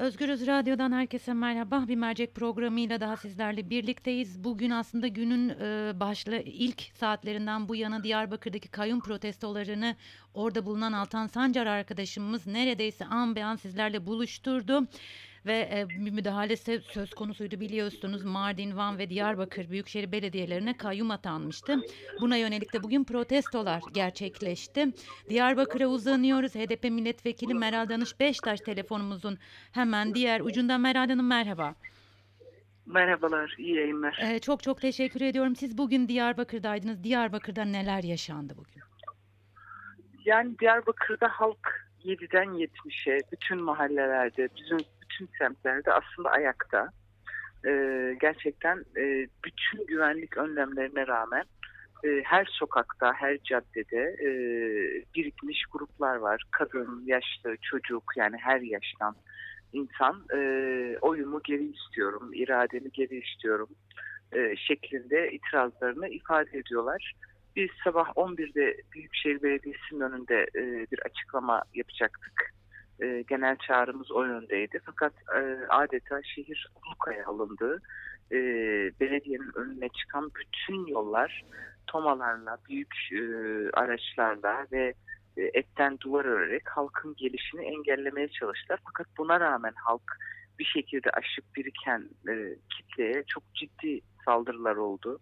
Özgürüz Radyo'dan herkese merhaba. Bir mercek programıyla daha sizlerle birlikteyiz. Bugün aslında günün e, başlı ilk saatlerinden bu yana Diyarbakır'daki kayyum protestolarını orada bulunan Altan Sancar arkadaşımız neredeyse an be an sizlerle buluşturdu ve e, bir müdahale söz konusuydu biliyorsunuz Mardin, Van ve Diyarbakır Büyükşehir Belediyelerine kayyum atanmıştı. Buna yönelik de bugün protestolar gerçekleşti. Diyarbakır'a uzanıyoruz. HDP milletvekili Meral Danış Beştaş telefonumuzun hemen diğer ucunda Meral Hanım merhaba. Merhabalar, iyi yayınlar. Ee, çok çok teşekkür ediyorum. Siz bugün Diyarbakır'daydınız. Diyarbakır'da neler yaşandı bugün? Yani Diyarbakır'da halk 7'den 70'e bütün mahallelerde, bütün bütün semtlerde aslında ayakta. E, gerçekten e, bütün güvenlik önlemlerine rağmen e, her sokakta, her caddede e, birikmiş gruplar var. Kadın, yaşlı, çocuk yani her yaştan insan e, oyumu geri istiyorum, irademi geri istiyorum e, şeklinde itirazlarını ifade ediyorlar. Biz sabah 11'de Büyükşehir Belediyesi'nin önünde e, bir açıklama yapacaktık e, genel çağrımız o yöndeydi. Fakat e, adeta şehir ablukaya alındı. E, belediyenin önüne çıkan bütün yollar tomalarla, büyük e, araçlarla ve e, etten duvar örerek halkın gelişini engellemeye çalıştılar. Fakat buna rağmen halk bir şekilde aşıp biriken e, kitleye çok ciddi saldırılar oldu.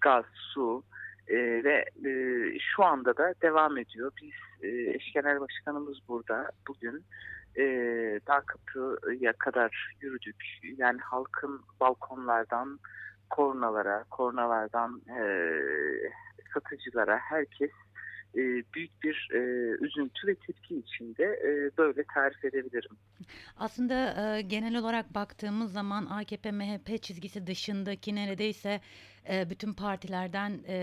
Gaz, su, e, ve e, şu anda da devam ediyor. Biz e, eş genel başkanımız burada bugün e, Dağ Kapı'ya kadar yürüdük. Yani halkın balkonlardan kornalara, kornalardan e, satıcılara herkes e, büyük bir e, üzüntü ve tepki içinde e, böyle tarif edebilirim. Aslında genel olarak baktığımız zaman AKP MHP çizgisi dışındaki neredeyse bütün partilerden e,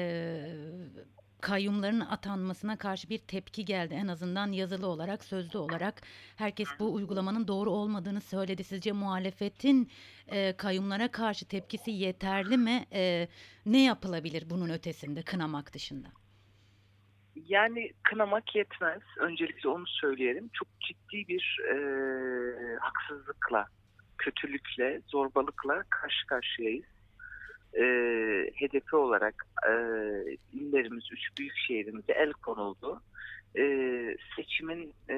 kayyumların atanmasına karşı bir tepki geldi. En azından yazılı olarak, sözlü olarak herkes bu uygulamanın doğru olmadığını söyledi. Sizce muhalefetin e, kayyumlara karşı tepkisi yeterli mi? E, ne yapılabilir bunun ötesinde kınamak dışında? Yani kınamak yetmez. Öncelikle onu söyleyelim. Çok ciddi bir e, haksızlıkla, kötülükle, zorbalıkla karşı karşıyayız. E, HDP olarak e, illerimiz, üç büyük şehrimize el konuldu. E, seçimin e,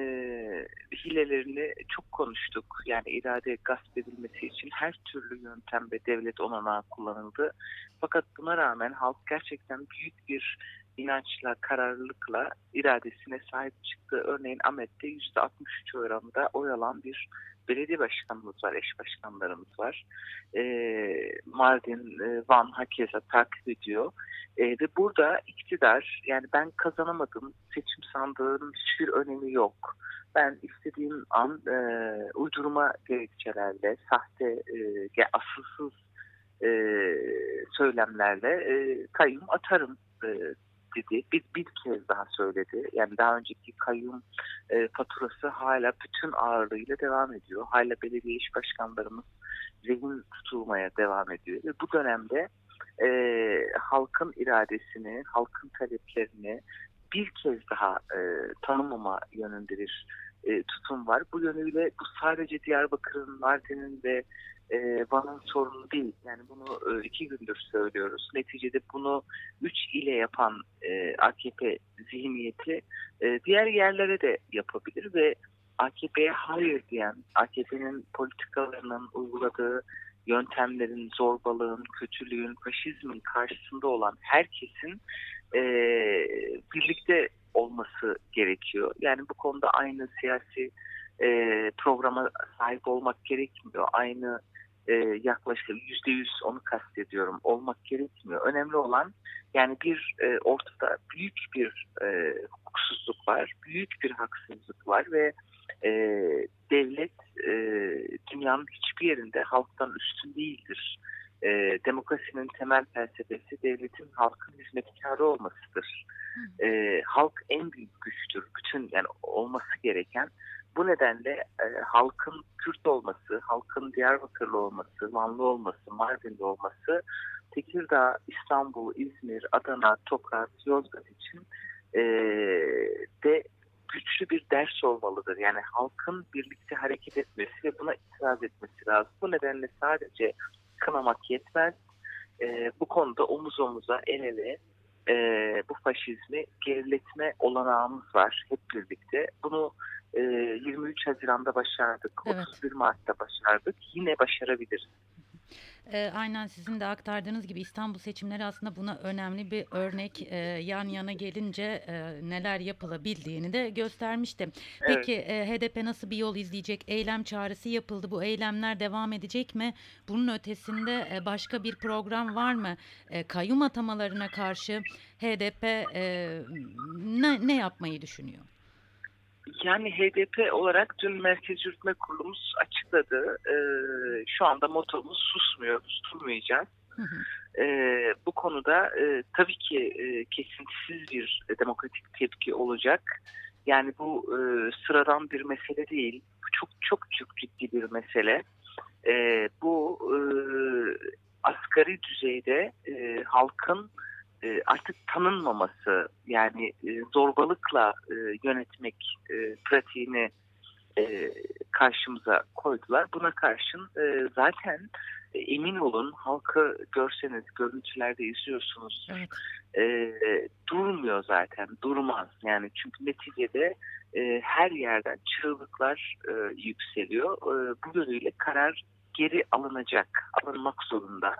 hilelerini çok konuştuk. Yani irade gasp edilmesi için her türlü yöntem ve devlet olanağı kullanıldı. Fakat buna rağmen halk gerçekten büyük bir inançla, kararlılıkla iradesine sahip çıktı. Örneğin Ahmet'te %63 oranında oy alan bir belediye başkanımız var, eş başkanlarımız var. E, Mardin, e, Van hakeza takip ediyor. E, ve burada iktidar, yani ben kazanamadım, seçim sandığının hiçbir önemi yok. Ben istediğim an e, uydurma gerekçelerle, sahte, e, asılsız e, söylemlerle e, kayyum atarım e, dedi. Bir, bir kez daha söyledi. Yani daha önceki kayyum e, faturası hala bütün ağırlığıyla devam ediyor. Hala belediye iş başkanlarımız rehin tutulmaya devam ediyor. Ve bu dönemde e, halkın iradesini, halkın taleplerini bir kez daha e, tanımama yönünde bir e, tutum var. Bu yönüyle bu sadece Diyarbakır'ın, Mardin'in ve e, Van'ın sorunu değil. Yani bunu e, iki gündür söylüyoruz. Neticede bunu üç ile yapan e, AKP zihniyeti e, diğer yerlere de yapabilir ve AKP'ye hayır diyen, AKP'nin politikalarının uyguladığı yöntemlerin, zorbalığın, kötülüğün, faşizmin karşısında olan herkesin e, birlikte olması gerekiyor. Yani bu konuda aynı siyasi e, programa sahip olmak gerekmiyor. Aynı e, yaklaşık yüzde yüz onu kastediyorum olmak gerekmiyor. Önemli olan yani bir e, ortada büyük bir e, hukuksuzluk var, büyük bir haksızlık var ve e, devlet e, dünyanın hiçbir yerinde halktan üstün değildir. E, demokrasinin temel felsefesi devletin halkın hizmetkarı olmasıdır. E, halk en büyük güçtür. Bütün yani olması gereken bu nedenle e, halkın Kürt olması, halkın Diyarbakırlı olması, Vanlı olması, Mardinli olması Tekirdağ, İstanbul, İzmir, Adana, Tokat, Yozgat için e, de güçlü bir ders olmalıdır. Yani halkın birlikte hareket etmesi ve buna itiraz etmesi lazım. Bu nedenle sadece kınamak yetmez. E, bu konuda omuz omuza el ele e, bu faşizmi geriletme olanağımız var hep birlikte. Bunu e, 23 Haziran'da başardık, Evet. 31 Mart'ta başardık. Yine başarabiliriz. Eee, aynen sizin de aktardığınız gibi İstanbul seçimleri aslında buna önemli bir örnek. Eee, yan yana gelince eee, neler yapılabildiğini de göstermişti. Evet. Peki eee, HDP nasıl bir yol izleyecek? Eylem çağrısı yapıldı. Bu eylemler devam edecek mi? Bunun ötesinde eee, başka bir program var mı? Eee, kayyum atamalarına karşı HDP eee, ne, ne yapmayı düşünüyor? Yani HDP olarak dün Merkez Yürütme Kurulumuz açıkladı. E, şu anda motomuz susmuyoruz, durmayacağız. Hı hı. E, bu konuda e, tabii ki e, kesintisiz bir demokratik tepki olacak. Yani bu e, sıradan bir mesele değil. Bu Çok çok çok ciddi bir mesele. E, bu e, asgari düzeyde e, halkın e, artık tanınmaması yani e, zorbalıkla e, yönetmek e, pratiğini e, karşımıza koydular. Buna karşın e, zaten e, emin olun halkı görseniz görüntülerde izliyorsunuz Evet. e, durmuyor zaten durmaz yani çünkü neticede e, her yerden çığlıklar e, yükseliyor e, bu yönüyle karar geri alınacak alınmak zorunda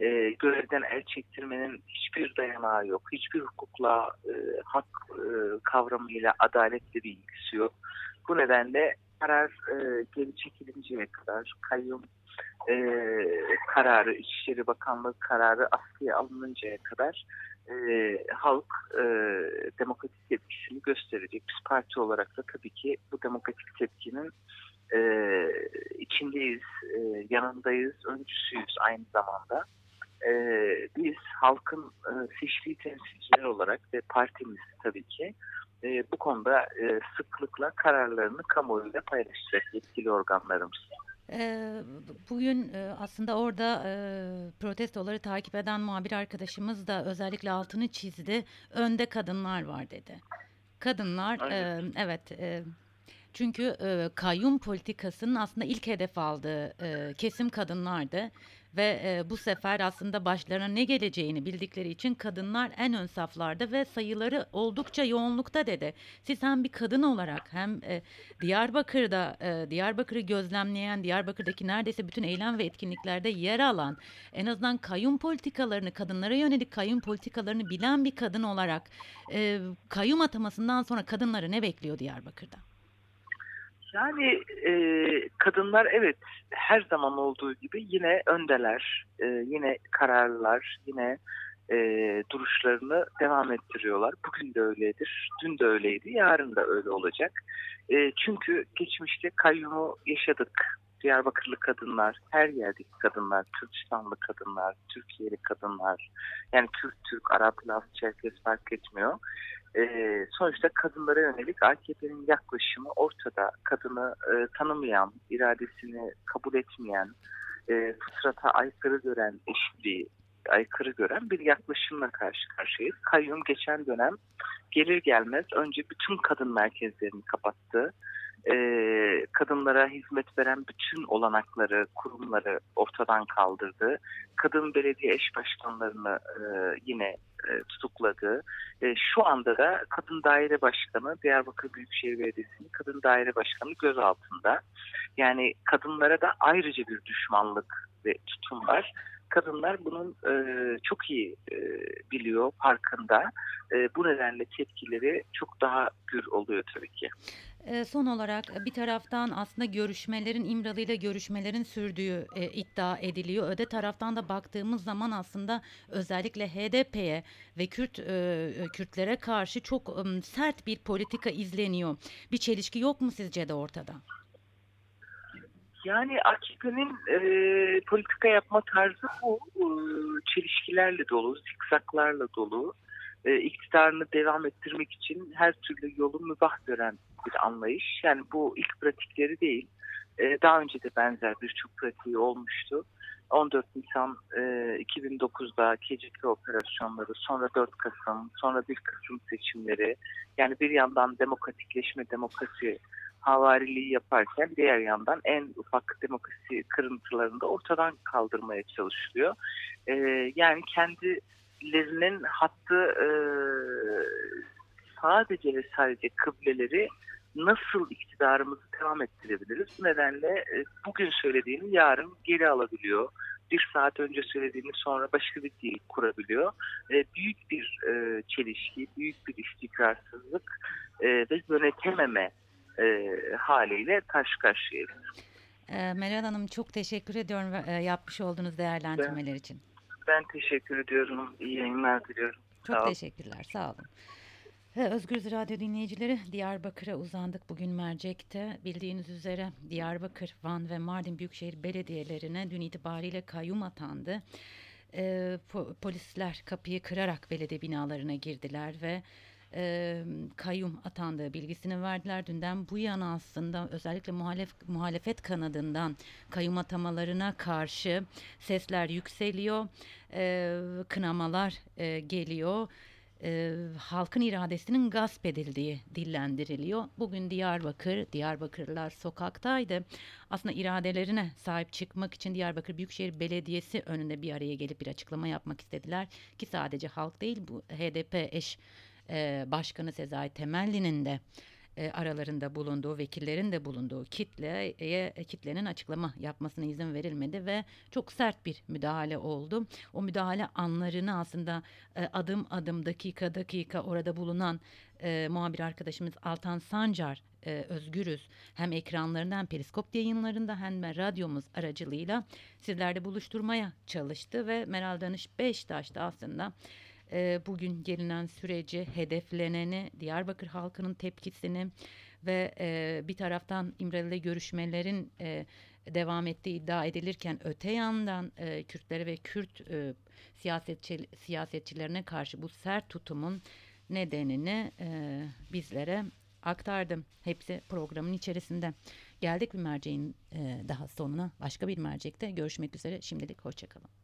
e, görevden el çektirmenin hiçbir dayanağı yok hiçbir hukukla e, hak e, kavramıyla adaletle bir ilgisi yok bu nedenle karar e, geri çekilinceye kadar kayyum e, kararı İçişleri Bakanlığı kararı askıya alınıncaya kadar e, halk e, demokratik tepkisini gösterecek. Biz parti olarak da tabii ki bu demokratik tepkinin e, içindeyiz, e, yanındayız, öncüsüyüz aynı zamanda. E, biz halkın e, seçtiği temsilciler olarak ve partimiz tabii ki e, bu konuda e, sıklıkla kararlarını kamuoyuyla paylaşacak yetkili organlarımız. Eee, bugün eee, aslında orada eee, protestoları takip eden muhabir arkadaşımız da özellikle altını çizdi. Önde kadınlar var dedi. Kadınlar Evet. eee, evet eee, çünkü eee, kayyum politikasının aslında ilk hedef aldığı eee, kesim kadınlardı. Ve eee, bu sefer aslında başlarına ne geleceğini bildikleri için kadınlar en ön saflarda ve sayıları oldukça yoğunlukta dedi. Siz hem bir kadın olarak hem e, Diyarbakır'da e, Diyarbakır'ı gözlemleyen, Diyarbakır'daki neredeyse bütün eylem ve etkinliklerde yer alan, en azından kayyum politikalarını, kadınlara yönelik kayyum politikalarını bilen bir kadın olarak e, kayyum atamasından sonra kadınları ne bekliyor Diyarbakır'da? Yani e, kadınlar evet her zaman olduğu gibi yine öndeler, e, yine kararlılar, yine e, duruşlarını devam ettiriyorlar. Bugün de öyledir, dün de öyleydi, yarın da öyle olacak. E, çünkü geçmişte kayyumu yaşadık. Diyarbakırlı kadınlar, her yerdeki kadınlar, Kürdistanlı kadınlar, Türkiye'li kadınlar, yani Kürt, Türk, Arap, Laz, Çerkes fark etmiyor. Ee, sonuçta kadınlara yönelik AKP'nin yaklaşımı ortada. Kadını e, tanımayan, iradesini kabul etmeyen, e, fıtrata aykırı gören, eşitliği aykırı gören bir yaklaşımla karşı karşıyayız. Kayyum geçen dönem gelir gelmez önce bütün kadın merkezlerini kapattı. Ee, kadınlara hizmet veren bütün olanakları, kurumları ortadan kaldırdı. Kadın belediye eş başkanlarını e, yine e, tutukladı. E, şu anda da Kadın Daire Başkanı, Diyarbakır Büyükşehir Belediyesi'nin Kadın Daire Başkanı gözaltında. Yani kadınlara da ayrıca bir düşmanlık ve tutum var. Kadınlar bunun e, çok iyi e, biliyor, farkında. E, bu nedenle tepkileri çok daha gür oluyor tabii ki. E, son olarak e, bir taraftan aslında görüşmelerin İmralı ile görüşmelerin sürdüğü e, iddia ediliyor. Öte taraftan da baktığımız zaman aslında özellikle HDP'ye ve Kürt e, Kürtlere karşı çok ım, sert bir politika izleniyor. Bir çelişki yok mu sizce de ortada? Yani AKP'nin e, politika yapma tarzı bu. E, çelişkilerle dolu, zikzaklarla dolu. E, iktidarını devam ettirmek için her türlü yolu mübah gören bir anlayış. Yani bu ilk pratikleri değil. E, daha önce de benzer birçok pratiği olmuştu. 14 Nisan e, 2009'da KCK operasyonları, sonra 4 Kasım, sonra 1 Kasım seçimleri. Yani bir yandan demokratikleşme, demokrasi havariliği yaparken diğer yandan en ufak demokrasi kırıntılarını da ortadan kaldırmaya çalışılıyor. E, yani kendilerinin hattı e, sadece ve sadece kıbleleri nasıl iktidarımızı devam ettirebiliriz? Bu nedenle e, bugün söylediğini yarın geri alabiliyor. Bir saat önce söylediğini sonra başka bir dil kurabiliyor. E, büyük bir e, çelişki, büyük bir istikrarsızlık e, ve yönetememe e, haliyle karşı karşıyayız. E, Meral Hanım çok teşekkür ediyorum e, yapmış olduğunuz değerlendirmeler için. Ben teşekkür ediyorum. İyi yayınlar diliyorum. Çok Sağ teşekkürler. Sağ olun. Ve Özgürüz Radyo dinleyicileri Diyarbakır'a uzandık bugün mercekte. Bildiğiniz üzere Diyarbakır, Van ve Mardin Büyükşehir Belediyelerine dün itibariyle kayyum atandı. Ee, po- polisler kapıyı kırarak belediye binalarına girdiler ve e, kayyum atandığı bilgisini verdiler. Dünden bu yana aslında özellikle muhalef, muhalefet kanadından kayyum atamalarına karşı sesler yükseliyor. Ee, kınamalar e, geliyor e, halkın iradesinin gasp edildiği dillendiriliyor. Bugün Diyarbakır, Diyarbakırlılar sokaktaydı. Aslında iradelerine sahip çıkmak için Diyarbakır Büyükşehir Belediyesi önünde bir araya gelip bir açıklama yapmak istediler. Ki sadece halk değil bu HDP eş e, başkanı Sezai Temelli'nin de e, aralarında bulunduğu, vekillerin de bulunduğu kitleye kitlenin açıklama yapmasına izin verilmedi ve çok sert bir müdahale oldu. O müdahale anlarını aslında e, adım adım dakika dakika orada bulunan e, muhabir arkadaşımız Altan Sancar e, Özgürüz hem ekranlarından periskop yayınlarında hem de radyomuz aracılığıyla sizlerle buluşturmaya çalıştı ve Meral Danış Beştaş'ta aslında e, bugün gelinen süreci, hedefleneni, Diyarbakır halkının tepkisini ve e, bir taraftan İmralı'yla görüşmelerin e, devam ettiği iddia edilirken öte yandan e, Kürtlere ve Kürt e, siyasetçi, siyasetçilerine karşı bu sert tutumun nedenini e, bizlere aktardım. Hepsi programın içerisinde. Geldik bir merceğin e, daha sonuna. Başka bir mercekte görüşmek üzere. Şimdilik hoşçakalın.